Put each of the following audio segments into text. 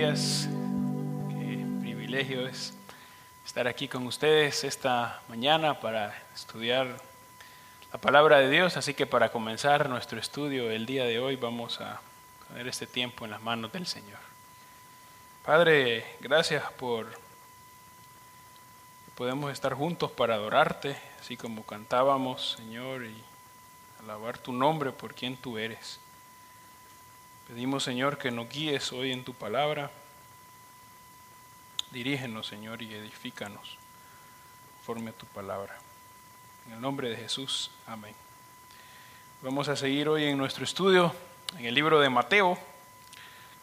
días. Qué privilegio es estar aquí con ustedes esta mañana para estudiar la palabra de Dios. Así que para comenzar nuestro estudio el día de hoy vamos a poner este tiempo en las manos del Señor. Padre, gracias por que podemos estar juntos para adorarte, así como cantábamos, Señor, y alabar tu nombre por quien tú eres. Pedimos, Señor, que nos guíes hoy en tu palabra. Dirígenos, Señor, y edifícanos conforme a tu palabra. En el nombre de Jesús, amén. Vamos a seguir hoy en nuestro estudio en el libro de Mateo,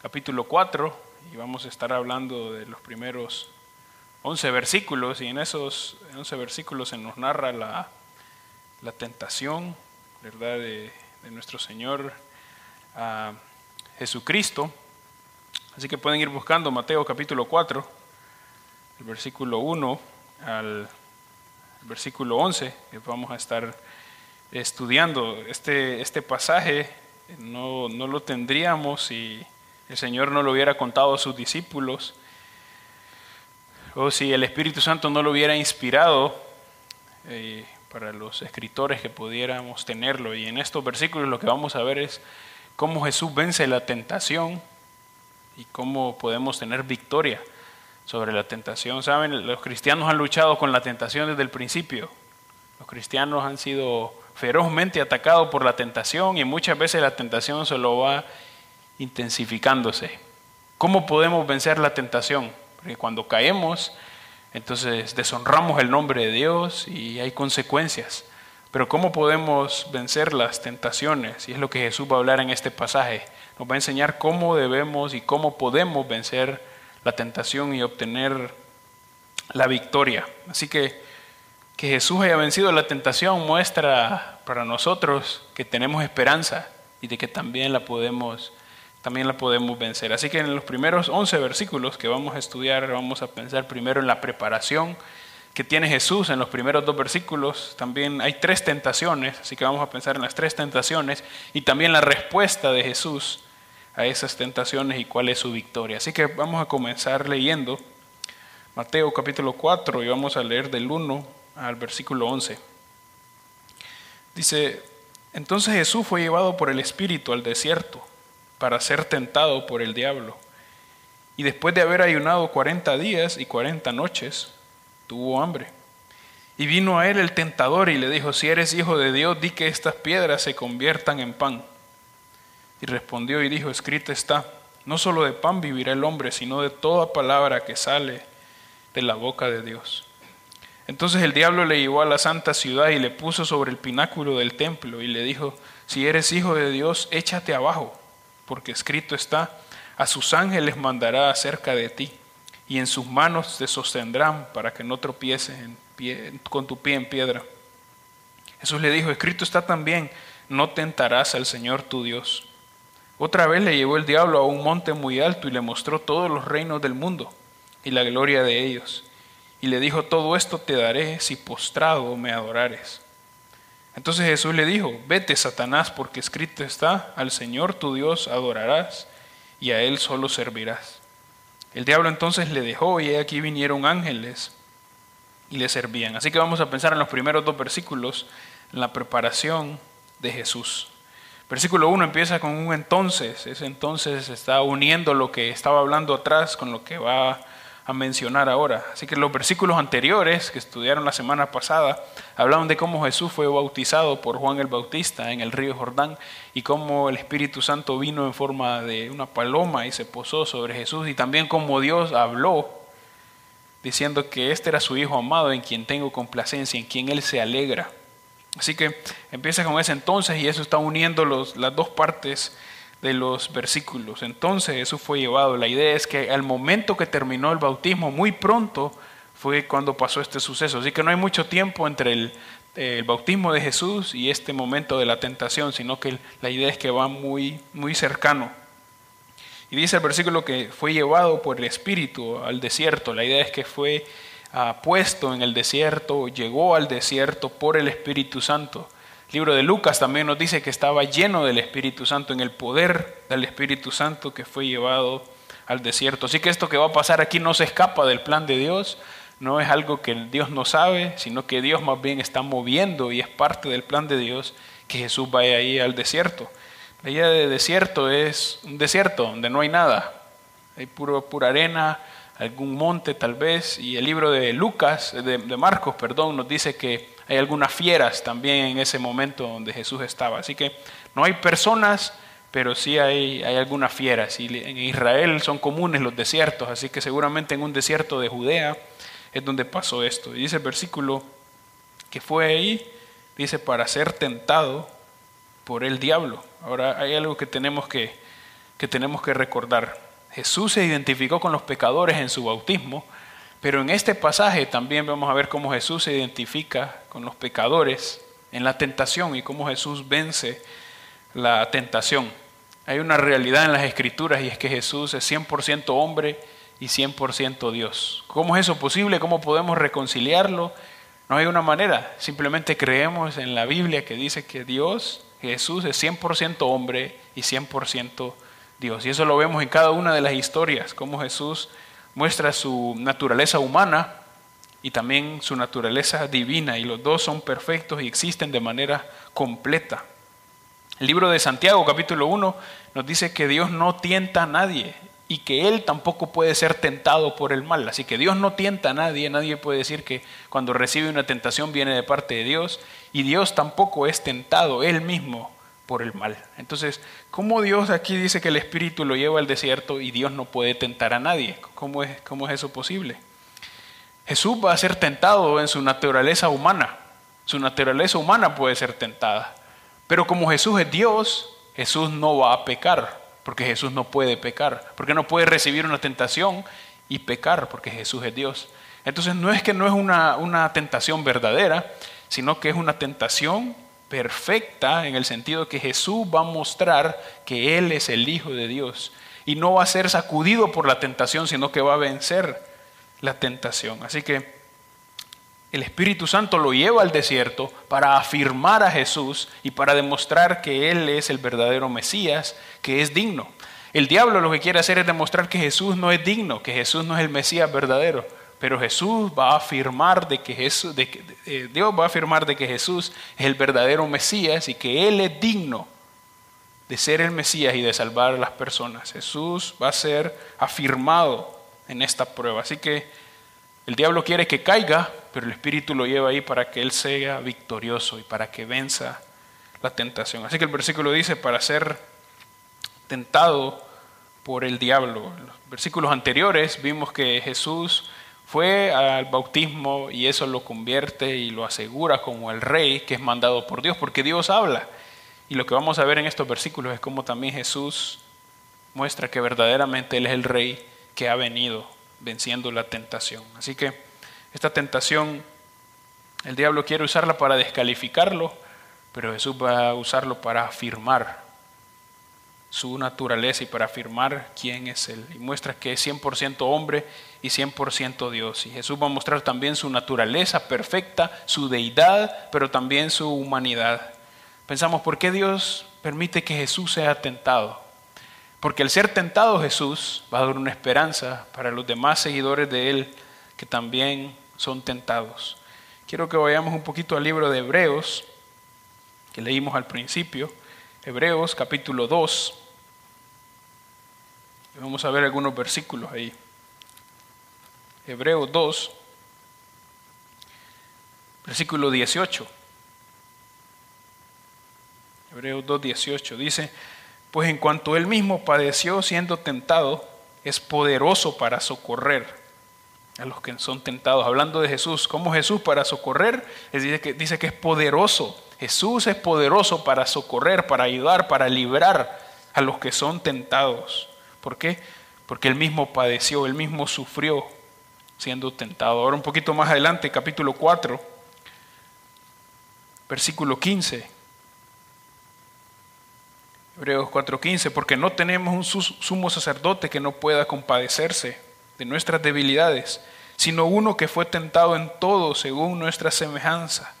capítulo 4, y vamos a estar hablando de los primeros 11 versículos, y en esos 11 versículos se nos narra la, la tentación, ¿verdad?, de, de nuestro Señor. a Jesucristo. Así que pueden ir buscando Mateo capítulo 4, el versículo 1 al versículo 11, que vamos a estar estudiando. Este, este pasaje no, no lo tendríamos si el Señor no lo hubiera contado a sus discípulos o si el Espíritu Santo no lo hubiera inspirado eh, para los escritores que pudiéramos tenerlo. Y en estos versículos lo que vamos a ver es cómo Jesús vence la tentación y cómo podemos tener victoria sobre la tentación. Saben, los cristianos han luchado con la tentación desde el principio. Los cristianos han sido ferozmente atacados por la tentación y muchas veces la tentación solo va intensificándose. ¿Cómo podemos vencer la tentación? Porque cuando caemos, entonces deshonramos el nombre de Dios y hay consecuencias. Pero ¿cómo podemos vencer las tentaciones? Y es lo que Jesús va a hablar en este pasaje. Nos va a enseñar cómo debemos y cómo podemos vencer la tentación y obtener la victoria. Así que que Jesús haya vencido la tentación muestra para nosotros que tenemos esperanza y de que también la podemos también la podemos vencer. Así que en los primeros 11 versículos que vamos a estudiar vamos a pensar primero en la preparación que tiene Jesús en los primeros dos versículos. También hay tres tentaciones, así que vamos a pensar en las tres tentaciones y también la respuesta de Jesús a esas tentaciones y cuál es su victoria. Así que vamos a comenzar leyendo Mateo capítulo 4 y vamos a leer del 1 al versículo 11. Dice, entonces Jesús fue llevado por el Espíritu al desierto para ser tentado por el diablo. Y después de haber ayunado cuarenta días y cuarenta noches, tuvo hambre. Y vino a él el tentador y le dijo, si eres hijo de Dios, di que estas piedras se conviertan en pan. Y respondió y dijo, escrito está, no solo de pan vivirá el hombre, sino de toda palabra que sale de la boca de Dios. Entonces el diablo le llevó a la santa ciudad y le puso sobre el pináculo del templo y le dijo, si eres hijo de Dios, échate abajo, porque escrito está, a sus ángeles mandará acerca de ti y en sus manos te sostendrán para que no tropieces con tu pie en piedra. Jesús le dijo, escrito está también, no tentarás al Señor tu Dios. Otra vez le llevó el diablo a un monte muy alto y le mostró todos los reinos del mundo y la gloria de ellos. Y le dijo, todo esto te daré si postrado me adorares. Entonces Jesús le dijo, vete Satanás, porque escrito está, al Señor tu Dios adorarás y a Él solo servirás. El diablo entonces le dejó y aquí vinieron ángeles y le servían. Así que vamos a pensar en los primeros dos versículos, en la preparación de Jesús. Versículo 1 empieza con un entonces, ese entonces está uniendo lo que estaba hablando atrás con lo que va a mencionar ahora. Así que los versículos anteriores que estudiaron la semana pasada hablaban de cómo Jesús fue bautizado por Juan el Bautista en el río Jordán y cómo el Espíritu Santo vino en forma de una paloma y se posó sobre Jesús y también cómo Dios habló diciendo que este era su Hijo amado en quien tengo complacencia, en quien Él se alegra. Así que empieza con ese entonces y eso está uniendo los, las dos partes de los versículos. Entonces Jesús fue llevado. La idea es que al momento que terminó el bautismo, muy pronto fue cuando pasó este suceso. Así que no hay mucho tiempo entre el, el bautismo de Jesús y este momento de la tentación, sino que la idea es que va muy, muy cercano. Y dice el versículo que fue llevado por el Espíritu al desierto. La idea es que fue uh, puesto en el desierto, llegó al desierto por el Espíritu Santo. El libro de Lucas también nos dice que estaba lleno del Espíritu Santo, en el poder del Espíritu Santo que fue llevado al desierto. Así que esto que va a pasar aquí no se escapa del plan de Dios, no es algo que Dios no sabe, sino que Dios más bien está moviendo y es parte del plan de Dios que Jesús vaya ahí al desierto. La idea de desierto es un desierto donde no hay nada, hay puro, pura arena, algún monte tal vez, y el libro de Lucas, de, de, Marcos, perdón, nos dice que hay algunas fieras también en ese momento donde Jesús estaba. Así que no hay personas, pero sí hay, hay algunas fieras. Y en Israel son comunes los desiertos, así que seguramente en un desierto de Judea es donde pasó esto. Y dice el versículo que fue ahí, dice, para ser tentado por el diablo. Ahora hay algo que tenemos que, que tenemos que recordar. Jesús se identificó con los pecadores en su bautismo, pero en este pasaje también vamos a ver cómo Jesús se identifica con los pecadores en la tentación y cómo Jesús vence la tentación. Hay una realidad en las escrituras y es que Jesús es 100% hombre y 100% Dios. ¿Cómo es eso posible? ¿Cómo podemos reconciliarlo? No hay una manera. Simplemente creemos en la Biblia que dice que Dios, Jesús, es 100% hombre y 100% Dios. Y eso lo vemos en cada una de las historias, cómo Jesús muestra su naturaleza humana y también su naturaleza divina. Y los dos son perfectos y existen de manera completa. El libro de Santiago capítulo 1 nos dice que Dios no tienta a nadie y que Él tampoco puede ser tentado por el mal. Así que Dios no tienta a nadie, nadie puede decir que cuando recibe una tentación viene de parte de Dios y Dios tampoco es tentado Él mismo por el mal. Entonces, ¿cómo Dios aquí dice que el Espíritu lo lleva al desierto y Dios no puede tentar a nadie? ¿Cómo es, cómo es eso posible? Jesús va a ser tentado en su naturaleza humana. Su naturaleza humana puede ser tentada. Pero como Jesús es Dios, Jesús no va a pecar, porque Jesús no puede pecar, porque no puede recibir una tentación y pecar, porque Jesús es Dios. Entonces no es que no es una, una tentación verdadera, sino que es una tentación perfecta en el sentido que Jesús va a mostrar que Él es el Hijo de Dios y no va a ser sacudido por la tentación, sino que va a vencer la tentación. Así que el Espíritu Santo lo lleva al desierto para afirmar a Jesús y para demostrar que Él es el verdadero Mesías, que es digno. El diablo lo que quiere hacer es demostrar que Jesús no es digno, que Jesús no es el Mesías verdadero. Pero Jesús va a afirmar de que Jesús, de que, eh, Dios va a afirmar de que Jesús es el verdadero Mesías y que Él es digno de ser el Mesías y de salvar a las personas. Jesús va a ser afirmado en esta prueba. Así que el diablo quiere que caiga, pero el Espíritu lo lleva ahí para que Él sea victorioso y para que venza la tentación. Así que el versículo dice, para ser tentado por el diablo. En los versículos anteriores vimos que Jesús fue al bautismo y eso lo convierte y lo asegura como el rey que es mandado por Dios, porque Dios habla. Y lo que vamos a ver en estos versículos es cómo también Jesús muestra que verdaderamente Él es el rey que ha venido venciendo la tentación. Así que esta tentación, el diablo quiere usarla para descalificarlo, pero Jesús va a usarlo para afirmar su naturaleza y para afirmar quién es Él. Y muestra que es 100% hombre y 100% Dios. Y Jesús va a mostrar también su naturaleza perfecta, su deidad, pero también su humanidad. Pensamos, ¿por qué Dios permite que Jesús sea tentado? Porque al ser tentado Jesús va a dar una esperanza para los demás seguidores de Él que también son tentados. Quiero que vayamos un poquito al libro de Hebreos, que leímos al principio. Hebreos capítulo 2. Vamos a ver algunos versículos ahí. Hebreos 2, versículo 18. Hebreos 2, 18 dice, pues en cuanto él mismo padeció siendo tentado, es poderoso para socorrer a los que son tentados. Hablando de Jesús, ¿cómo Jesús para socorrer? Dice que, dice que es poderoso. Jesús es poderoso para socorrer, para ayudar, para librar a los que son tentados. ¿Por qué? Porque él mismo padeció, él mismo sufrió siendo tentado. Ahora un poquito más adelante, capítulo 4, versículo 15. Hebreos 4:15, porque no tenemos un sumo sacerdote que no pueda compadecerse de nuestras debilidades, sino uno que fue tentado en todo según nuestra semejanza,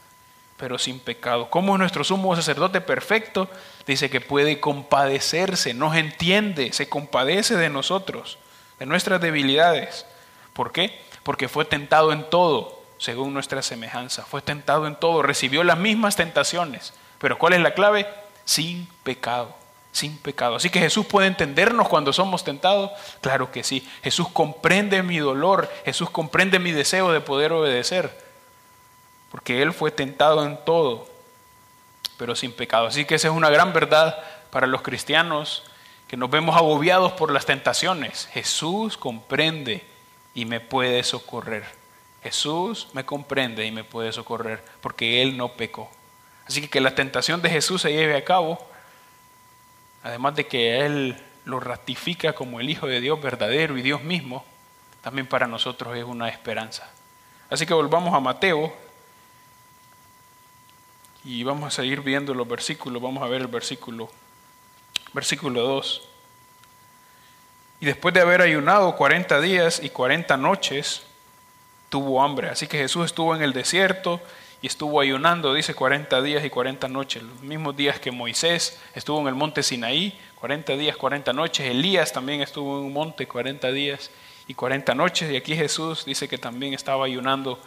pero sin pecado. Como es nuestro sumo sacerdote perfecto? Dice que puede compadecerse, nos entiende, se compadece de nosotros, de nuestras debilidades. ¿Por qué? Porque fue tentado en todo, según nuestra semejanza. Fue tentado en todo, recibió las mismas tentaciones. Pero ¿cuál es la clave? Sin pecado, sin pecado. Así que Jesús puede entendernos cuando somos tentados. Claro que sí. Jesús comprende mi dolor, Jesús comprende mi deseo de poder obedecer. Porque Él fue tentado en todo, pero sin pecado. Así que esa es una gran verdad para los cristianos que nos vemos agobiados por las tentaciones. Jesús comprende y me puede socorrer. Jesús me comprende y me puede socorrer porque Él no pecó. Así que que la tentación de Jesús se lleve a cabo, además de que Él lo ratifica como el Hijo de Dios verdadero y Dios mismo, también para nosotros es una esperanza. Así que volvamos a Mateo y vamos a seguir viendo los versículos. Vamos a ver el versículo versículo 2. Y después de haber ayunado 40 días y 40 noches, tuvo hambre. Así que Jesús estuvo en el desierto y estuvo ayunando, dice, 40 días y 40 noches. Los mismos días que Moisés estuvo en el monte Sinaí, 40 días, 40 noches. Elías también estuvo en un monte 40 días y 40 noches. Y aquí Jesús dice que también estaba ayunando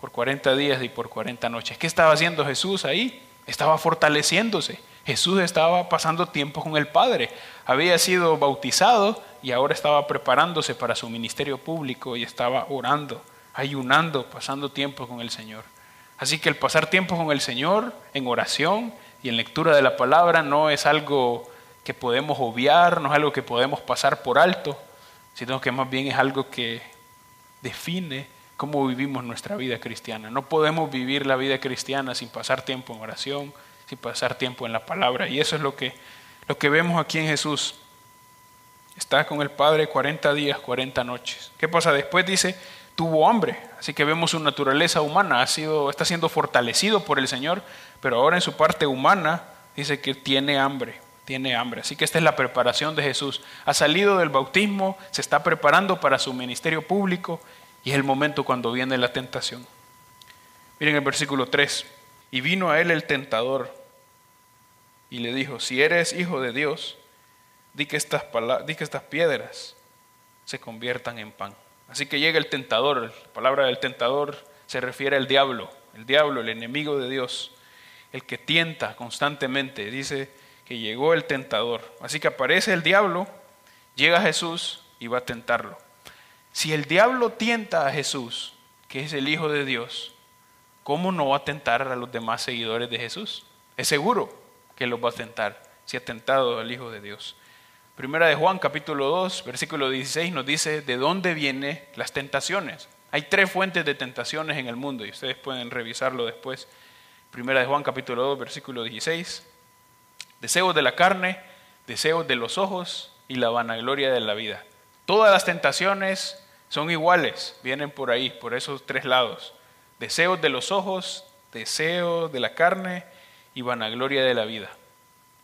por 40 días y por 40 noches. ¿Qué estaba haciendo Jesús ahí? Estaba fortaleciéndose Jesús estaba pasando tiempo con el Padre. Había sido bautizado y ahora estaba preparándose para su ministerio público y estaba orando, ayunando, pasando tiempo con el Señor. Así que el pasar tiempo con el Señor en oración y en lectura de la palabra no es algo que podemos obviar, no es algo que podemos pasar por alto, sino que más bien es algo que define cómo vivimos nuestra vida cristiana. No podemos vivir la vida cristiana sin pasar tiempo en oración, y pasar tiempo en la palabra. Y eso es lo que, lo que vemos aquí en Jesús. Está con el Padre 40 días, 40 noches. ¿Qué pasa? Después dice, tuvo hambre. Así que vemos su naturaleza humana, ha sido, está siendo fortalecido por el Señor, pero ahora en su parte humana dice que tiene hambre, tiene hambre. Así que esta es la preparación de Jesús. Ha salido del bautismo, se está preparando para su ministerio público y es el momento cuando viene la tentación. Miren el versículo 3. Y vino a él el tentador y le dijo, si eres hijo de Dios, di que estas, piedras se conviertan en pan. Así que llega el tentador, la palabra del tentador se refiere al diablo, el diablo, el enemigo de Dios, el que tienta constantemente, dice que llegó el tentador. Así que aparece el diablo, llega Jesús y va a tentarlo. Si el diablo tienta a Jesús, que es el Hijo de Dios, ¿cómo no va a tentar a los demás seguidores de Jesús? Es seguro que los va a tentar, si ha tentado al Hijo de Dios. Primera de Juan capítulo 2, versículo 16 nos dice de dónde vienen las tentaciones. Hay tres fuentes de tentaciones en el mundo y ustedes pueden revisarlo después. Primera de Juan capítulo 2, versículo 16. Deseos de la carne, deseos de los ojos y la vanagloria de la vida. Todas las tentaciones son iguales, vienen por ahí, por esos tres lados deseos de los ojos, deseos de la carne y vanagloria de la vida.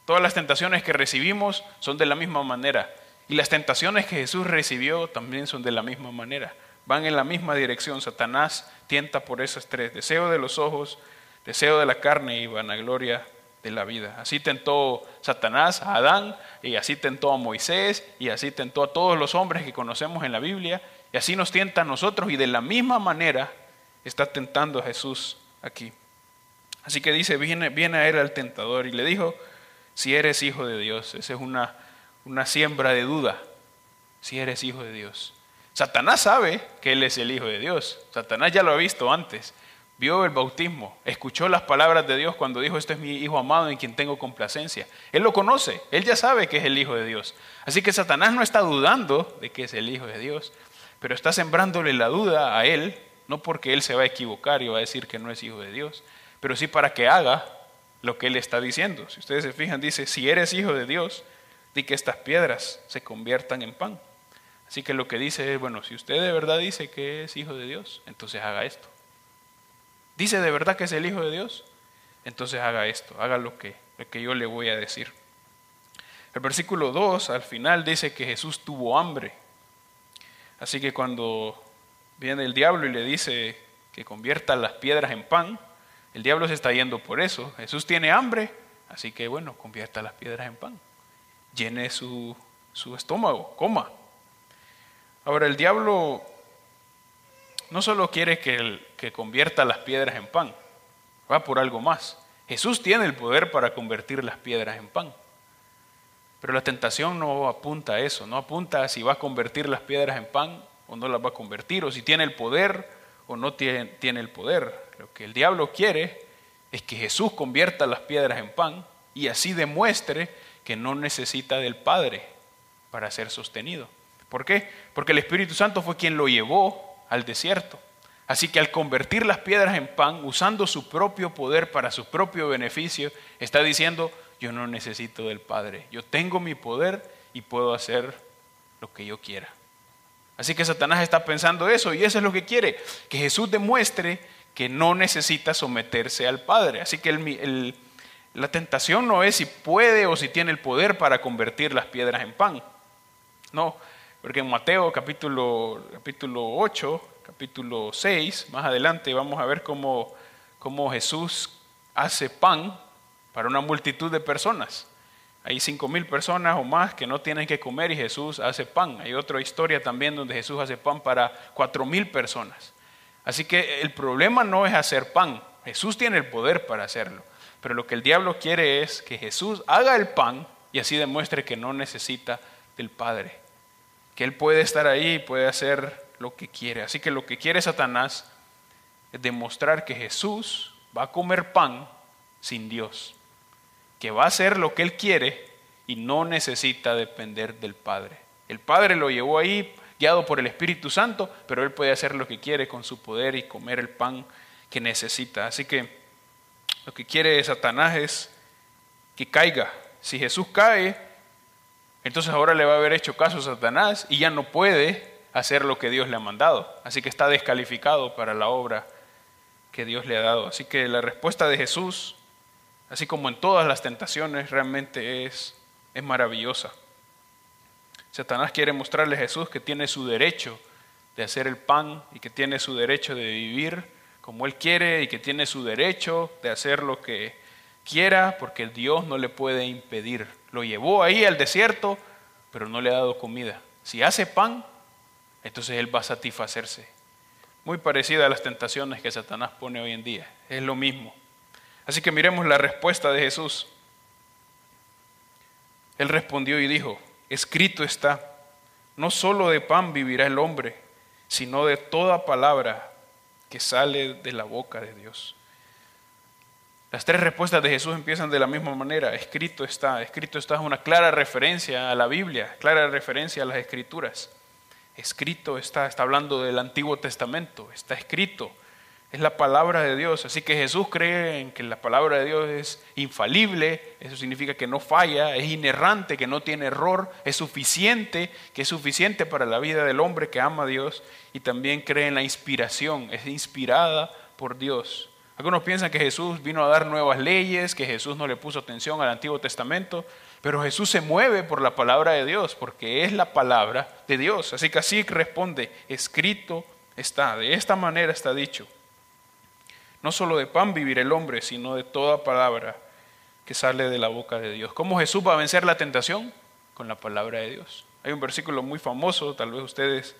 Todas las tentaciones que recibimos son de la misma manera y las tentaciones que Jesús recibió también son de la misma manera. Van en la misma dirección. Satanás tienta por esos tres, deseo de los ojos, deseo de la carne y vanagloria de la vida. Así tentó Satanás a Adán y así tentó a Moisés y así tentó a todos los hombres que conocemos en la Biblia y así nos tienta a nosotros y de la misma manera está tentando a Jesús aquí. Así que dice, viene, viene a él al tentador y le dijo, si eres hijo de Dios, esa es una, una siembra de duda, si eres hijo de Dios. Satanás sabe que él es el hijo de Dios, Satanás ya lo ha visto antes, vio el bautismo, escuchó las palabras de Dios cuando dijo, este es mi hijo amado en quien tengo complacencia. Él lo conoce, él ya sabe que es el hijo de Dios. Así que Satanás no está dudando de que es el hijo de Dios, pero está sembrándole la duda a él no porque él se va a equivocar y va a decir que no es hijo de Dios, pero sí para que haga lo que él está diciendo. Si ustedes se fijan, dice, si eres hijo de Dios, di que estas piedras se conviertan en pan. Así que lo que dice es, bueno, si usted de verdad dice que es hijo de Dios, entonces haga esto. Dice de verdad que es el hijo de Dios, entonces haga esto, haga lo que, lo que yo le voy a decir. El versículo 2 al final dice que Jesús tuvo hambre. Así que cuando viene el diablo y le dice que convierta las piedras en pan, el diablo se está yendo por eso. Jesús tiene hambre, así que bueno, convierta las piedras en pan. Llene su, su estómago, coma. Ahora, el diablo no solo quiere que, que convierta las piedras en pan, va por algo más. Jesús tiene el poder para convertir las piedras en pan. Pero la tentación no apunta a eso, no apunta a si va a convertir las piedras en pan o no las va a convertir, o si tiene el poder o no tiene, el poder. Lo que el diablo quiere es que Jesús convierta las piedras en pan y así demuestre que no necesita del Padre para ser sostenido. ¿Por qué? Porque el Espíritu Santo fue quien lo llevó al desierto. Así que al convertir las piedras en pan, usando su propio poder para su propio beneficio, está diciendo, yo no necesito del Padre, yo tengo mi poder y puedo hacer lo que yo quiera. Así que Satanás está pensando eso y eso es lo que quiere, que Jesús demuestre que no necesita someterse al Padre. Así que la tentación no es si puede o si tiene el poder para convertir las piedras en pan. No, porque en Mateo capítulo, capítulo 8, capítulo 6, más adelante vamos a ver cómo, cómo Jesús hace pan para una multitud de personas. Hay cinco mil personas o más que no tienen que comer y Jesús hace pan. Hay otra historia también donde Jesús hace pan para cuatro mil personas. Así que el problema no es hacer pan. Jesús tiene el poder para hacerlo. Pero lo que el diablo quiere es que Jesús haga el pan y así demuestre que no necesita del Padre. Que Él puede estar ahí y puede hacer lo que quiere. Así que lo que quiere Satanás es demostrar que Jesús va a comer pan sin Dios que va a hacer lo que Él quiere y no necesita depender del Padre. El Padre lo llevó ahí guiado por el Espíritu Santo, pero Él puede hacer lo que quiere con su poder y comer el pan que necesita. Así que lo que quiere Satanás es que caiga. Si Jesús cae, entonces ahora le va a haber hecho caso a Satanás y ya no puede hacer lo que Dios le ha mandado. Así que está descalificado para la obra que Dios le ha dado. Así que la respuesta de Jesús así como en todas las tentaciones, realmente es, es maravillosa. Satanás quiere mostrarle a Jesús que tiene su derecho de hacer el pan y que tiene su derecho de vivir como Él quiere y que tiene su derecho de hacer lo que quiera porque Dios no le puede impedir. Lo llevó ahí al desierto, pero no le ha dado comida. Si hace pan, entonces Él va a satisfacerse. Muy parecida a las tentaciones que Satanás pone hoy en día. Es lo mismo. Así que miremos la respuesta de Jesús. Él respondió y dijo, escrito está, no solo de pan vivirá el hombre, sino de toda palabra que sale de la boca de Dios. Las tres respuestas de Jesús empiezan de la misma manera. Escrito está. Escrito está es una clara referencia a la Biblia, clara referencia a las Escrituras. Escrito está, está hablando del Antiguo Testamento, está escrito es la palabra de Dios. Así que Jesús cree en que la palabra de Dios es infalible, eso significa que no falla, es inerrante, que no tiene error, es suficiente, que es suficiente para la vida del hombre que ama a Dios y también cree en la inspiración, es inspirada por Dios. Algunos piensan que Jesús vino a dar nuevas leyes, que Jesús no le puso atención al Antiguo Testamento, pero Jesús se mueve por la palabra de Dios, porque es la palabra de Dios. Así que así responde, escrito está, de esta manera está dicho. No solo de pan vivir el hombre, sino de toda palabra que sale de la boca de Dios. ¿Cómo Jesús va a vencer la tentación? Con la palabra de Dios. Hay un versículo muy famoso, tal vez ustedes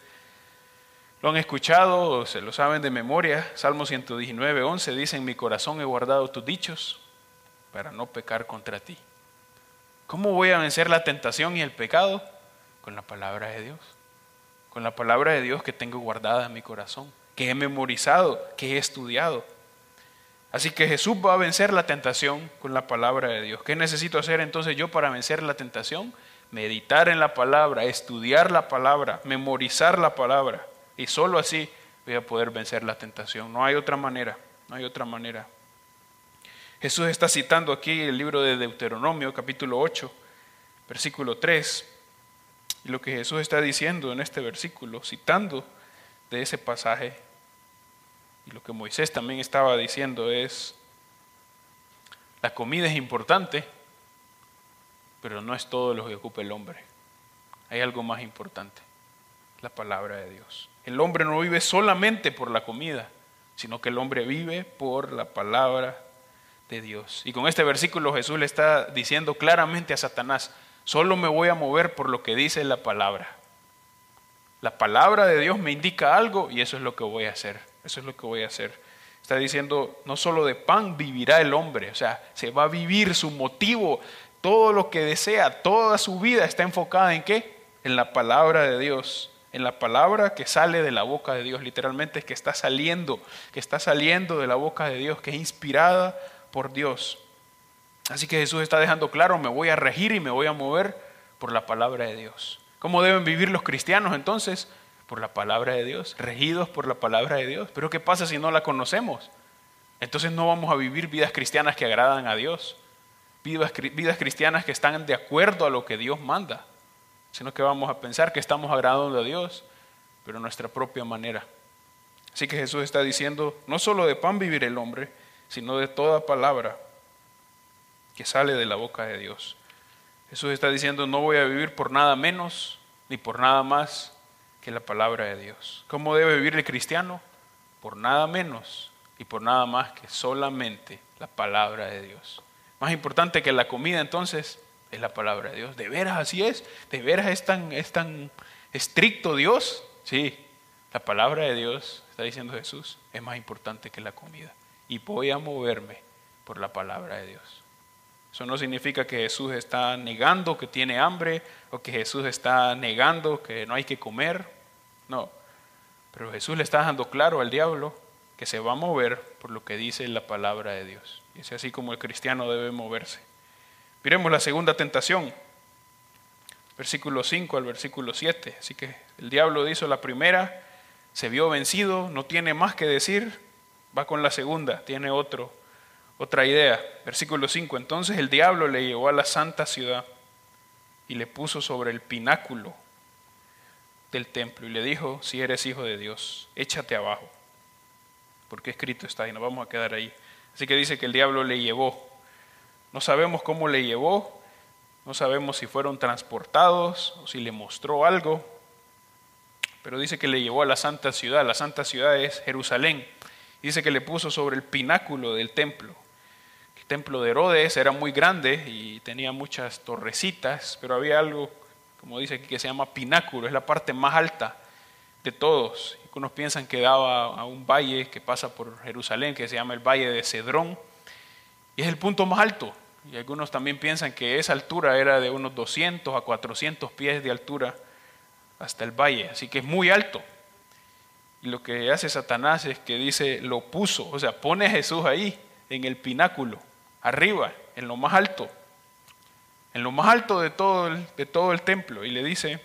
lo han escuchado o se lo saben de memoria. Salmo 119, 11 dice, en mi corazón he guardado tus dichos para no pecar contra ti. ¿Cómo voy a vencer la tentación y el pecado? Con la palabra de Dios. Con la palabra de Dios que tengo guardada en mi corazón, que he memorizado, que he estudiado. Así que Jesús va a vencer la tentación con la palabra de Dios. ¿Qué necesito hacer entonces yo para vencer la tentación? Meditar en la palabra, estudiar la palabra, memorizar la palabra. Y solo así voy a poder vencer la tentación. No hay otra manera, no hay otra manera. Jesús está citando aquí el libro de Deuteronomio, capítulo 8, versículo 3. Y lo que Jesús está diciendo en este versículo, citando de ese pasaje, y lo que Moisés también estaba diciendo es, la comida es importante, pero no es todo lo que ocupa el hombre. Hay algo más importante, la palabra de Dios. El hombre no vive solamente por la comida, sino que el hombre vive por la palabra de Dios. Y con este versículo Jesús le está diciendo claramente a Satanás, solo me voy a mover por lo que dice la palabra. La palabra de Dios me indica algo y eso es lo que voy a hacer. Eso es lo que voy a hacer. Está diciendo, no solo de pan vivirá el hombre, o sea, se va a vivir su motivo, todo lo que desea, toda su vida está enfocada en qué? En la palabra de Dios, en la palabra que sale de la boca de Dios, literalmente es que está saliendo, que está saliendo de la boca de Dios, que es inspirada por Dios. Así que Jesús está dejando claro, me voy a regir y me voy a mover por la palabra de Dios. ¿Cómo deben vivir los cristianos entonces? Por la palabra de Dios, regidos por la palabra de Dios. Pero ¿qué pasa si no la conocemos? Entonces no vamos a vivir vidas cristianas que agradan a Dios, vidas, cristianas que están de acuerdo a lo que Dios manda, sino que vamos a pensar que estamos agradando a Dios, pero nuestra propia manera. Así que Jesús está diciendo, no solo de pan vivir el hombre, sino de toda palabra que sale de la boca de Dios. Jesús está diciendo, no voy a vivir por nada menos ni por nada más que la palabra de Dios. ¿Cómo debe vivir el cristiano? Por nada menos y por nada más que solamente la palabra de Dios. Más importante que la comida entonces es la palabra de Dios. ¿De veras así es? ¿De veras es tan, es tan estricto Dios? Sí, la palabra de Dios, está diciendo Jesús, es más importante que la comida. Y voy a moverme por la palabra de Dios. Eso no significa que Jesús está negando que tiene hambre o que Jesús está negando que no hay que comer. No. Pero Jesús le está dejando claro al diablo que se va a mover por lo que dice la palabra de Dios. Y es así como el cristiano debe moverse. Miremos la segunda tentación. Versículo 5 al versículo 7. Así que el diablo hizo la primera, se vio vencido, no tiene más que decir, va con la segunda, tiene otro otra idea, versículo 5, entonces el diablo le llevó a la santa ciudad y le puso sobre el pináculo del templo y le dijo, si eres hijo de Dios, échate abajo, porque escrito está y nos vamos a quedar ahí. Así que dice que el diablo le llevó. No sabemos cómo le llevó, no sabemos si fueron transportados o si le mostró algo, pero dice que le llevó a la santa ciudad. La santa ciudad es Jerusalén. Dice que le puso sobre el pináculo del templo templo de Herodes era muy grande y tenía muchas torrecitas, pero había algo, como dice aquí, que se llama pináculo, es la parte más alta de todos. Algunos piensan que daba a un valle que pasa por Jerusalén, que se llama el Valle de Cedrón, y es el punto más alto. Y algunos también piensan que esa altura era de unos 200 a 400 pies de altura hasta el valle, así que es muy alto. Y lo que hace Satanás es que dice, lo puso, o sea, pone a Jesús ahí, en el pináculo arriba, en lo más alto, en lo más alto de todo el, de todo el templo, y le dice,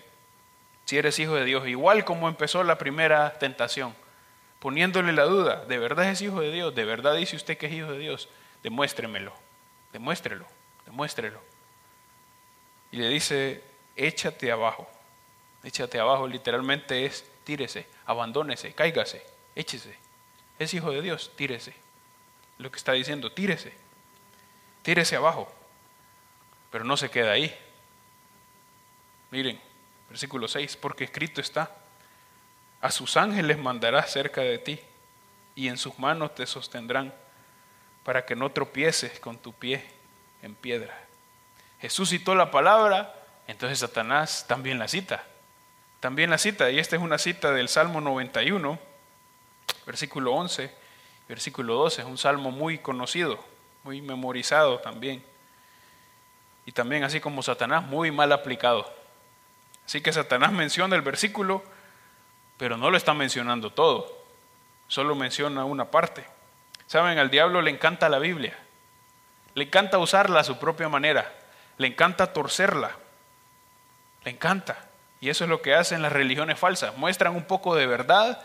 si eres hijo de Dios, igual como empezó la primera tentación, poniéndole la duda, ¿de verdad es hijo de Dios? ¿De verdad dice usted que es hijo de Dios? Demuéstremelo, demuéstrelo, demuéstrelo. Y le dice, échate abajo, échate abajo, literalmente es tírese, abandónese, cáigase, échese. Es hijo de Dios, tírese. Lo que está diciendo, tírese tírese abajo. Pero no se queda ahí. Miren, versículo 6, porque escrito está, a sus ángeles mandará cerca de ti y en sus manos te sostendrán para que no tropieces con tu pie en piedra. Jesús citó la palabra, entonces Satanás también la cita. También la cita, y esta es una cita del Salmo 91, versículo 11, versículo 12, es un salmo muy conocido muy memorizado también. Y también así como Satanás, muy mal aplicado. Así que Satanás menciona el versículo, pero no lo está mencionando todo. Solo menciona una parte. Saben, al diablo le encanta la Biblia. Le encanta usarla a su propia manera. Le encanta torcerla. Le encanta. Y eso es lo que hacen las religiones falsas. Muestran un poco de verdad,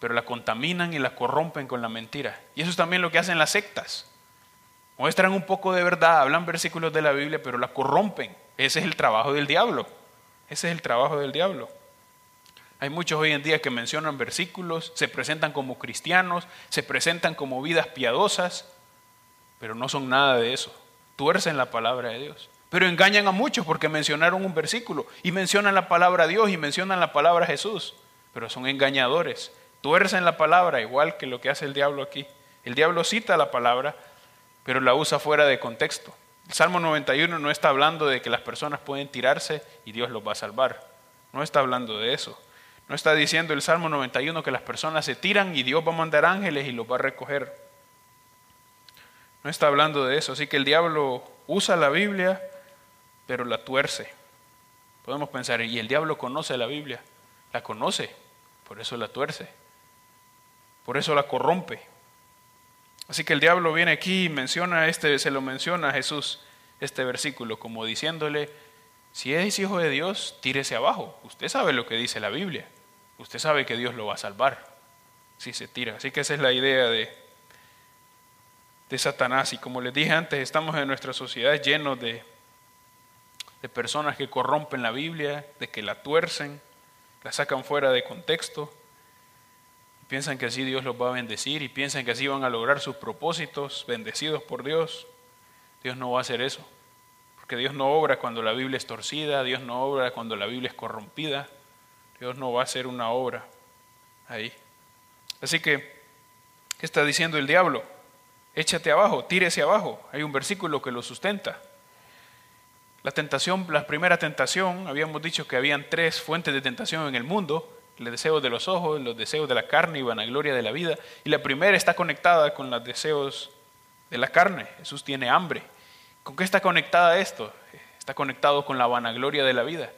pero la contaminan y la corrompen con la mentira. Y eso es también lo que hacen las sectas. Muestran un poco de verdad, hablan versículos de la Biblia, pero la corrompen. Ese es el trabajo del diablo. Ese es el trabajo del diablo. Hay muchos hoy en día que mencionan versículos, se presentan como cristianos, se presentan como vidas piadosas, pero no son nada de eso. Tuercen la palabra de Dios. Pero engañan a muchos porque mencionaron un versículo y mencionan la palabra Dios y mencionan la palabra Jesús, pero son engañadores. Tuercen la palabra igual que lo que hace el diablo aquí. El diablo cita la palabra, pero la usa fuera de contexto. El Salmo 91 no está hablando de que las personas pueden tirarse y Dios los va a salvar. No está hablando de eso. No está diciendo el Salmo 91 que las personas se tiran y Dios va a mandar ángeles y los va a recoger. No está hablando de eso. Así que el diablo usa la Biblia, pero la tuerce. Podemos pensar, ¿y el diablo conoce la Biblia? La conoce, por eso la tuerce. Por eso la corrompe. Así que el diablo viene aquí y menciona este, se lo menciona a Jesús este versículo como diciéndole, si es hijo de Dios, tírese abajo. Usted sabe lo que dice la Biblia. Usted sabe que Dios lo va a salvar si se tira. Así que esa es la idea de, de Satanás. Y como les dije antes, estamos en nuestra sociedad llenos de, de personas que corrompen la Biblia, de que la tuercen, la sacan fuera de contexto. Piensan que así Dios los va a bendecir y piensan que así van a lograr sus propósitos, bendecidos por Dios. Dios no va a hacer eso. Porque Dios no obra cuando la Biblia es torcida, Dios no obra cuando la Biblia es corrompida. Dios no va a hacer una obra ahí. Así que, ¿qué está diciendo el diablo? Échate abajo, tírese abajo. Hay un versículo que lo sustenta. La tentación, la primera tentación, habíamos dicho que habían tres fuentes de tentación en el mundo, el deseo de los ojos, los deseos de la carne y vanagloria de la vida. Y la primera está conectada con los deseos de la carne. Jesús tiene hambre. ¿Con qué está conectada esto? Está conectado con la vanagloria de la vida.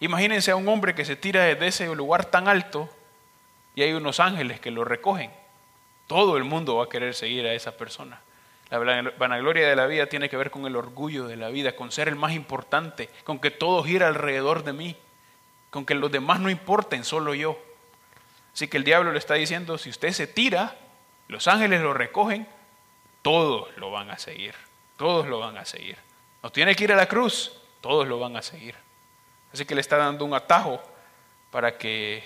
Imagínense a un hombre que se tira desde ese lugar tan alto y hay unos ángeles que lo recogen. Todo el mundo va a querer seguir a esa persona. La vanagloria de la vida tiene que ver con el orgullo de la vida, con ser el más importante, con que todo gira alrededor de mí, con que los demás no importen, solo yo. Así que el diablo le está diciendo, si usted se tira, los ángeles lo recogen, todos lo van a seguir. Todos lo van a seguir. No tiene que ir a la cruz, todos lo van a seguir. Así que le está dando un atajo para que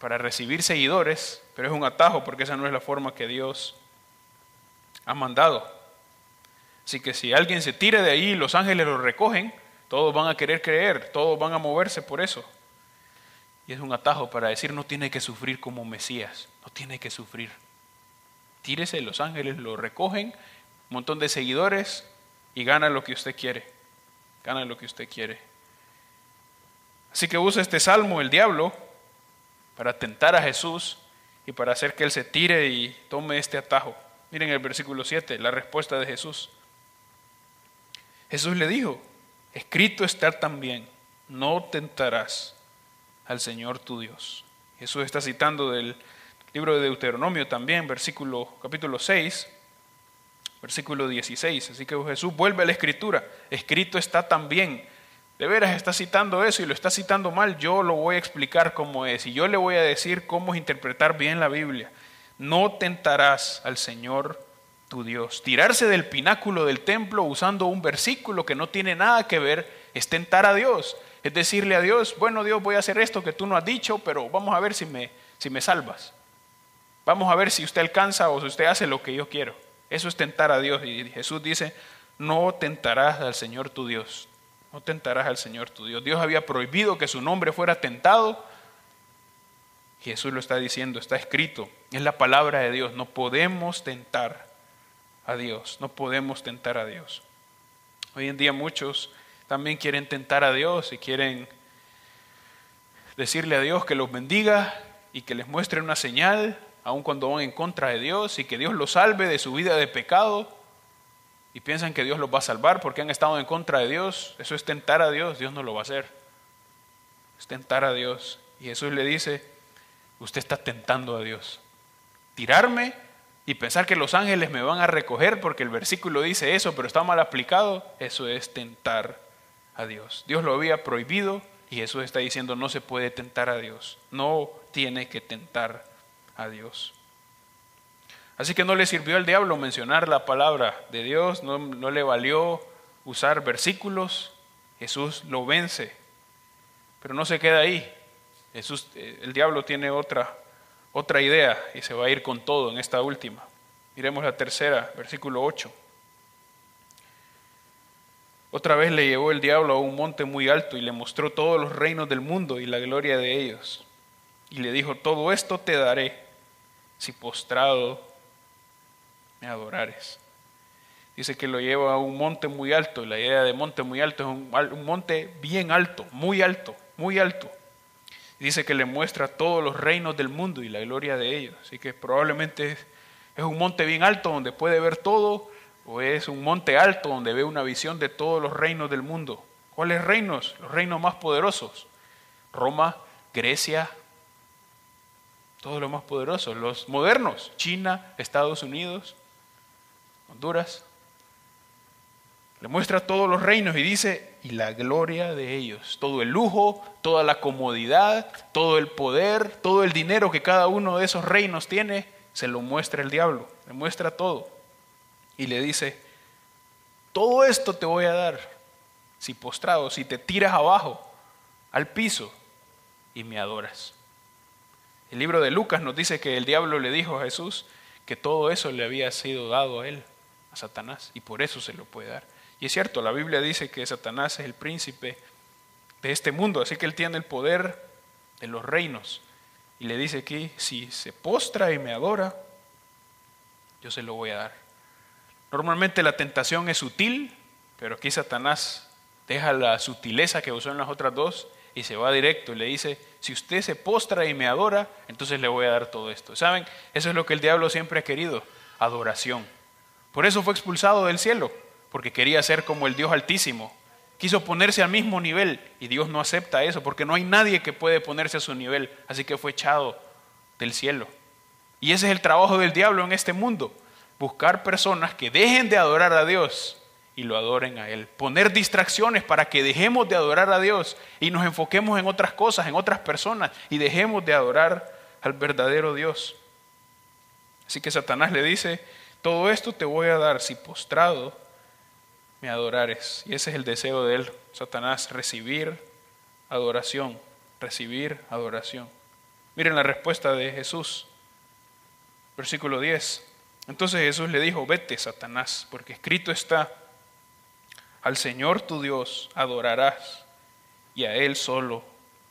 para recibir seguidores, pero es un atajo porque esa no es la forma que Dios ha mandado. Así que si alguien se tira de ahí los ángeles lo recogen, todos van a querer creer, todos van a moverse por eso. Y es un atajo para decir no tiene que sufrir como Mesías, no tiene que sufrir. Tírese, los ángeles lo recogen un montón de seguidores y gana lo que usted quiere. Gana lo que usted quiere. Así que usa este salmo el diablo para tentar a Jesús y para hacer que él se tire y tome este atajo. Miren el versículo 7, la respuesta de Jesús. Jesús le dijo, escrito está también, no tentarás al Señor tu Dios. Jesús está citando del libro de Deuteronomio también, versículo capítulo 6, versículo 16. Así que Jesús vuelve a la escritura. Escrito está también. De veras está citando eso y lo está citando mal. Yo lo voy a explicar cómo es y yo le voy a decir cómo es interpretar bien la Biblia. No tentarás al Señor tu Dios. Tirarse del pináculo del templo usando un versículo que no tiene nada que ver es tentar a Dios. Es decirle a Dios, bueno Dios, voy a hacer esto que tú no has dicho, pero vamos a ver si me, si me salvas. Vamos a ver si usted alcanza o si usted hace lo que yo quiero. Eso es tentar a Dios. Y Jesús dice, no tentarás al Señor tu Dios. No tentarás al Señor tu Dios. Dios había prohibido que su nombre fuera tentado. Jesús lo está diciendo, está escrito. Es la palabra de Dios. No podemos tentar a Dios. No podemos tentar a Dios. Hoy en día muchos también quieren tentar a Dios y quieren decirle a Dios que los bendiga y que les muestre una señal aun cuando van en contra de Dios y que Dios los salve de su vida de pecado y piensan que Dios los va a salvar porque han estado en contra de Dios, eso es tentar a Dios, Dios no lo va a hacer. Es tentar a Dios. Y Jesús le dice, usted está tentando a Dios. Tirarme y pensar que los ángeles me van a recoger porque el versículo dice eso, pero está mal aplicado, eso es tentar a Dios. Dios lo había prohibido y Jesús está diciendo no se puede tentar a Dios, no tiene que tentar a Dios. Así que no le sirvió al diablo mencionar la palabra de Dios, no, no le valió usar versículos, Jesús lo vence, pero no se queda ahí. Jesús, eh, el diablo tiene otra, otra idea y se va a ir con todo en esta última. Miremos la tercera, versículo 8. Otra vez le llevó el diablo a un monte muy alto y le mostró todos los reinos del mundo y la gloria de ellos. Y le dijo, todo esto te daré si postrado me adorares. Dice que lo lleva a un monte muy alto. La idea de monte muy alto es un, monte bien alto, muy alto, muy alto. Dice que le muestra todos los reinos del mundo y la gloria de ellos. Así que probablemente es un monte bien alto donde puede ver todo, o es un monte alto donde ve una visión de todos los reinos del mundo. ¿Cuáles reinos? Los reinos más poderosos. Roma, Grecia, todos los más poderosos. Los modernos, China, Estados Unidos, Honduras. Le muestra todos los reinos y dice, y la gloria de ellos, todo el lujo, toda la comodidad, todo el poder, todo el dinero que cada uno de esos reinos tiene, se lo muestra el diablo, le muestra todo. Y le dice, todo esto te voy a dar si postrado, si te tiras abajo, al piso, y me adoras. El libro de Lucas nos dice que el diablo le dijo a Jesús que todo eso le había sido dado a él, a Satanás, y por eso se lo puede dar. Y es cierto, la Biblia dice que Satanás es el príncipe de este mundo, así que él tiene el poder de los reinos. Y le dice aquí, si se postra y me adora, yo se lo voy a dar. Normalmente la tentación es sutil, pero aquí Satanás deja la sutileza que usó en las otras dos y se va directo y le dice, si usted se postra y me adora, entonces le voy a dar todo esto. ¿Saben? Eso es lo que el diablo siempre ha querido, adoración. Por eso fue expulsado del cielo porque quería ser como el Dios altísimo. Quiso ponerse al mismo nivel y Dios no acepta eso porque no hay nadie que puede ponerse a su nivel, así que fue echado del cielo. Y ese es el trabajo del diablo en este mundo, buscar personas que dejen de adorar a Dios y lo adoren a Él. Poner distracciones para que dejemos de adorar a Dios y nos enfoquemos en otras cosas, en otras personas y dejemos de adorar al verdadero Dios. Así que Satanás le dice, todo esto te voy a dar si postrado me adorares. Y ese es el deseo de él, Satanás, recibir adoración, recibir adoración. Miren la respuesta de Jesús, versículo 10. Entonces Jesús le dijo, vete, Satanás, porque escrito está, al Señor tu Dios adorarás y a Él solo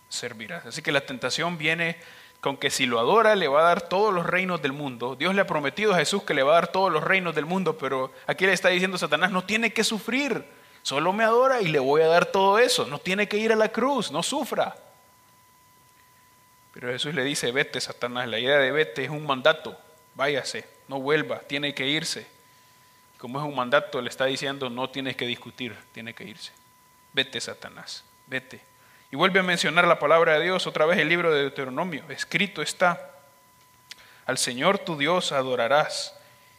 servirás. Así que la tentación viene con que si lo adora le va a dar todos los reinos del mundo. Dios le ha prometido a Jesús que le va a dar todos los reinos del mundo, pero aquí le está diciendo Satanás, no tiene que sufrir, solo me adora y le voy a dar todo eso, no tiene que ir a la cruz, no sufra. Pero Jesús le dice, vete Satanás, la idea de vete es un mandato, váyase, no vuelva, tiene que irse. Como es un mandato, le está diciendo, no tienes que discutir, tiene que irse. Vete Satanás, vete. Y vuelve a mencionar la palabra de Dios, otra vez el libro de Deuteronomio. Escrito está, al Señor tu Dios adorarás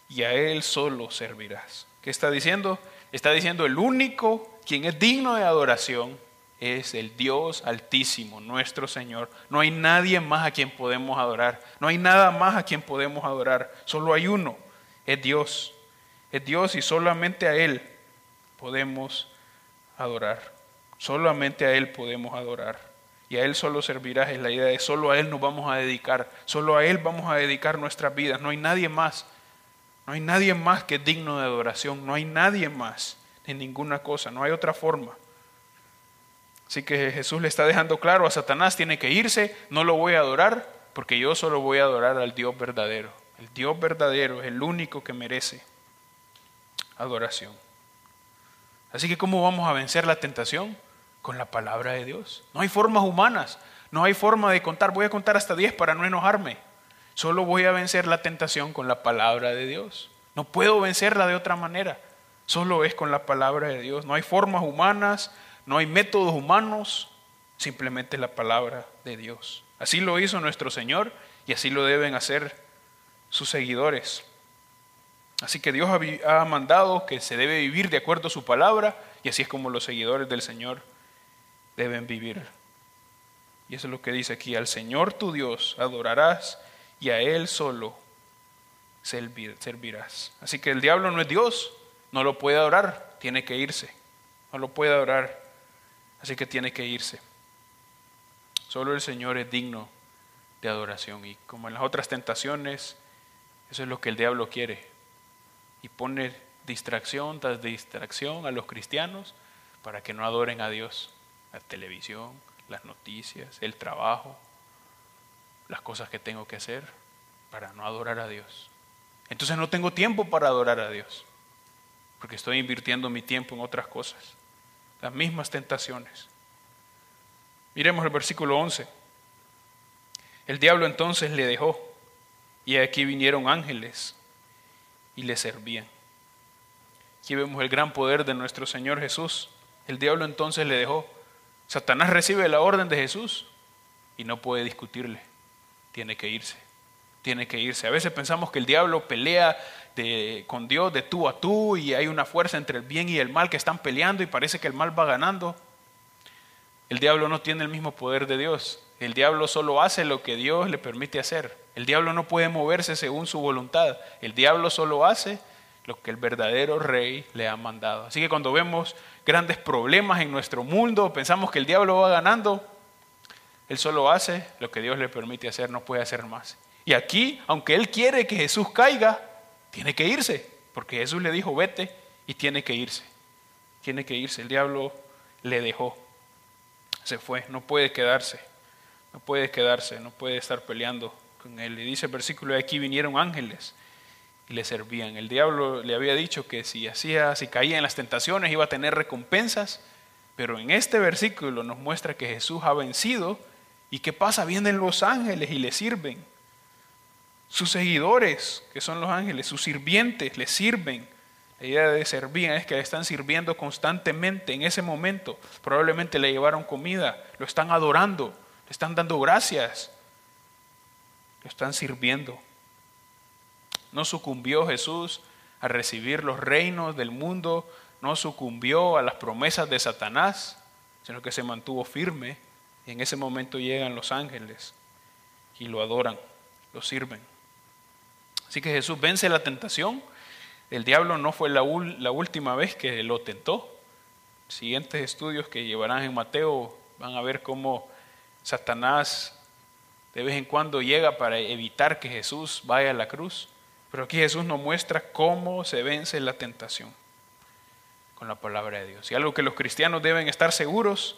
y a Él solo servirás. ¿Qué está diciendo? Está diciendo el único quien es digno de adoración es el Dios altísimo, nuestro Señor. No hay nadie más a quien podemos adorar. No hay nada más a quien podemos adorar. Solo hay uno. Es Dios. Es Dios y solamente a Él podemos adorar. Solamente a Él podemos adorar. Y a Él solo servirás. Es la idea de solo a Él nos vamos a dedicar. Solo a Él vamos a dedicar nuestras vidas. No hay nadie más. No hay nadie más que es digno de adoración. No hay nadie más en ninguna cosa. No hay otra forma. Así que Jesús le está dejando claro a Satanás, tiene que irse, no lo voy a adorar, porque yo solo voy a adorar al Dios verdadero. El Dios verdadero es el único que merece adoración. Así que ¿cómo vamos a vencer la tentación? con la palabra de Dios. No hay formas humanas, no hay forma de contar. Voy a contar hasta 10 para no enojarme. Solo voy a vencer la tentación con la palabra de Dios. No puedo vencerla de otra manera. Solo es con la palabra de Dios. No hay formas humanas, no hay métodos humanos, simplemente la palabra de Dios. Así lo hizo nuestro Señor y así lo deben hacer sus seguidores. Así que Dios ha mandado que se debe vivir de acuerdo a su palabra y así es como los seguidores del Señor deben vivir. Y eso es lo que dice aquí, al Señor tu Dios adorarás y a Él solo servirás. Así que el diablo no es Dios, no lo puede adorar, tiene que irse. No lo puede adorar, así que tiene que irse. Solo el Señor es digno de adoración. Y como en las otras tentaciones, eso es lo que el diablo quiere. Y pone distracción tras distracción a los cristianos para que no adoren a Dios la televisión, las noticias, el trabajo, las cosas que tengo que hacer para no adorar a Dios. Entonces no tengo tiempo para adorar a Dios, porque estoy invirtiendo mi tiempo en otras cosas, las mismas tentaciones. Miremos el versículo 11. El diablo entonces le dejó, y aquí vinieron ángeles y le servían. Aquí vemos el gran poder de nuestro Señor Jesús. El diablo entonces le dejó. Satanás recibe la orden de Jesús y no puede discutirle. Tiene que irse. Tiene que irse. A veces pensamos que el diablo pelea con Dios de tú a tú y hay una fuerza entre el bien y el mal que están peleando y parece que el mal va ganando. El diablo no tiene el mismo poder de Dios. El diablo solo hace lo que Dios le permite hacer. El diablo no puede moverse según su voluntad. El diablo solo hace lo que el verdadero rey le ha mandado. Así que cuando vemos grandes problemas en nuestro mundo, pensamos que el diablo va ganando, él solo hace lo que Dios le permite hacer, no puede hacer más. Y aquí, aunque él quiere que Jesús caiga, tiene que irse, porque Jesús le dijo, vete y tiene que irse. Tiene que irse. El diablo le dejó. Se fue, no puede quedarse. No puede quedarse, no puede estar peleando con él. Y dice el versículo aquí vinieron ángeles y le servían. El diablo le había dicho que si hacía, si caía en las tentaciones iba a tener recompensas, pero en este versículo nos muestra que Jesús ha vencido y qué pasa, vienen los ángeles y le sirven. Sus seguidores, que son los ángeles, sus sirvientes, le sirven. La idea de servir es que le están sirviendo constantemente en ese momento. Probablemente le llevaron comida, lo están adorando, le están dando gracias, lo están sirviendo. No sucumbió Jesús a recibir los reinos del mundo, no sucumbió a las promesas de Satanás, sino que se mantuvo firme. Y en ese momento llegan los ángeles y lo adoran, lo sirven. Así que Jesús vence la tentación. El diablo no fue la, última vez que lo tentó. Siguientes estudios que llevarán en Mateo van a ver cómo Satanás de vez en cuando llega para evitar que Jesús vaya a la cruz. Pero aquí Jesús nos muestra cómo se vence la tentación con la palabra de Dios. Y algo que los cristianos deben estar seguros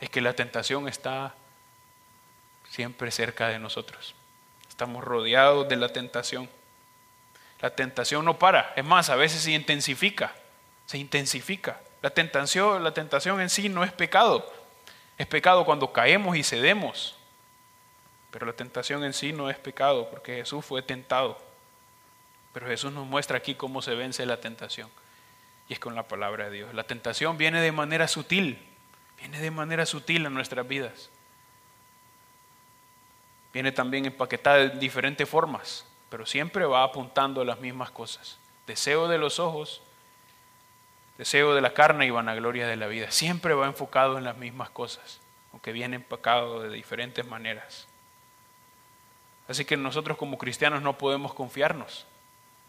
es que la tentación está siempre cerca de nosotros. Estamos rodeados de la tentación. La tentación no para, es más, a veces se intensifica, se intensifica. La tentación, la tentación en sí no es pecado, es pecado cuando caemos y cedemos. Pero la tentación en sí no es pecado porque Jesús fue tentado. Pero Jesús nos muestra aquí cómo se vence la tentación. Y es con la palabra de Dios. La tentación viene de manera sutil, viene de manera sutil a nuestras vidas. Viene también empaquetada de diferentes formas pero siempre va apuntando a las mismas cosas. Deseo de los ojos, deseo de la carne y vanagloria de la vida. Siempre va enfocado en las mismas cosas, aunque viene empacado de diferentes maneras. Así que nosotros como cristianos no podemos confiarnos.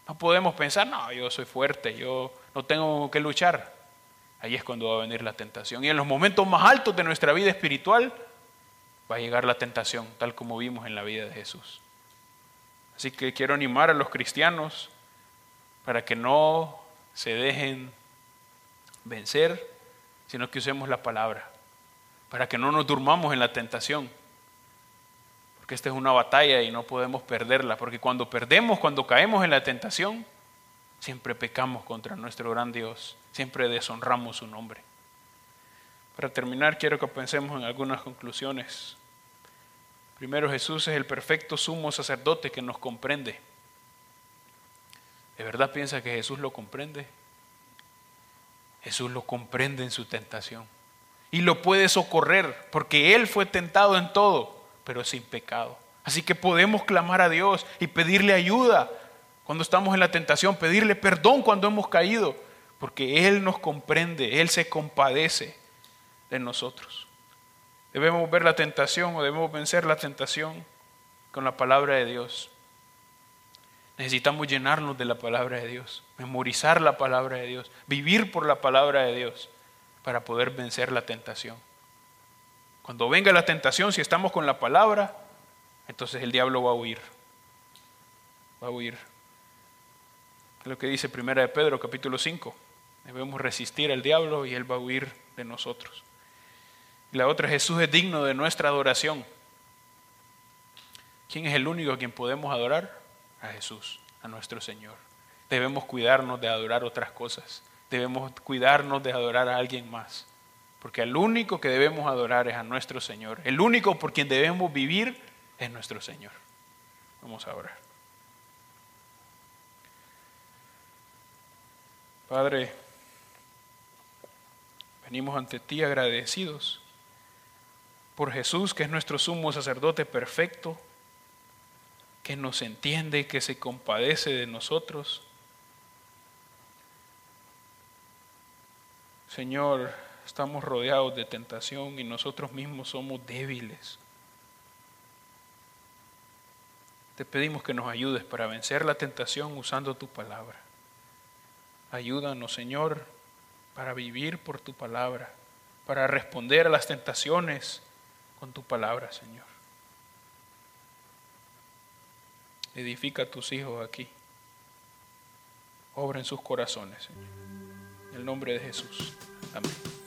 No podemos pensar, no, yo soy fuerte, yo no tengo que luchar. Ahí es cuando va a venir la tentación. Y en los momentos más altos de nuestra vida espiritual va a llegar la tentación, tal como vimos en la vida de Jesús. Así que quiero animar a los cristianos para que no se dejen vencer, sino que usemos la palabra, para que no nos durmamos en la tentación, porque esta es una batalla y no podemos perderla, porque cuando perdemos, cuando caemos en la tentación, siempre pecamos contra nuestro gran Dios, siempre deshonramos su nombre. Para terminar, quiero que pensemos en algunas conclusiones. Primero, Jesús es el perfecto sumo sacerdote que nos comprende. ¿De verdad piensa que Jesús lo comprende? Jesús lo comprende en su tentación y lo puede socorrer porque Él fue tentado en todo, pero sin pecado. Así que podemos clamar a Dios y pedirle ayuda cuando estamos en la tentación, pedirle perdón cuando hemos caído, porque Él nos comprende, Él se compadece de nosotros. Debemos ver la tentación o debemos vencer la tentación con la palabra de Dios. Necesitamos llenarnos de la palabra de Dios, memorizar la palabra de Dios, vivir por la palabra de Dios para poder vencer la tentación. Cuando venga la tentación, si estamos con la palabra, entonces el diablo va a huir. Va a huir. Es lo que dice Primera de Pedro, capítulo 5. Debemos resistir al diablo y él va a huir de nosotros. Y la otra, Jesús es digno de nuestra adoración. ¿Quién es el único a quien podemos adorar? A Jesús, a nuestro Señor. Debemos cuidarnos de adorar otras cosas. Debemos cuidarnos de adorar a alguien más. Porque el único que debemos adorar es a nuestro Señor. El único por quien debemos vivir es nuestro Señor. Vamos a orar. Padre, venimos ante ti agradecidos por Jesús, que es nuestro sumo sacerdote perfecto, que nos entiende, que se compadece de nosotros. Señor, estamos rodeados de tentación y nosotros mismos somos débiles. Te pedimos que nos ayudes para vencer la tentación usando tu palabra. Ayúdanos, Señor, para vivir por tu palabra, para responder a las tentaciones con tu palabra, Señor. Edifica a tus hijos aquí. Obra en sus corazones, Señor. En el nombre de Jesús. Amén.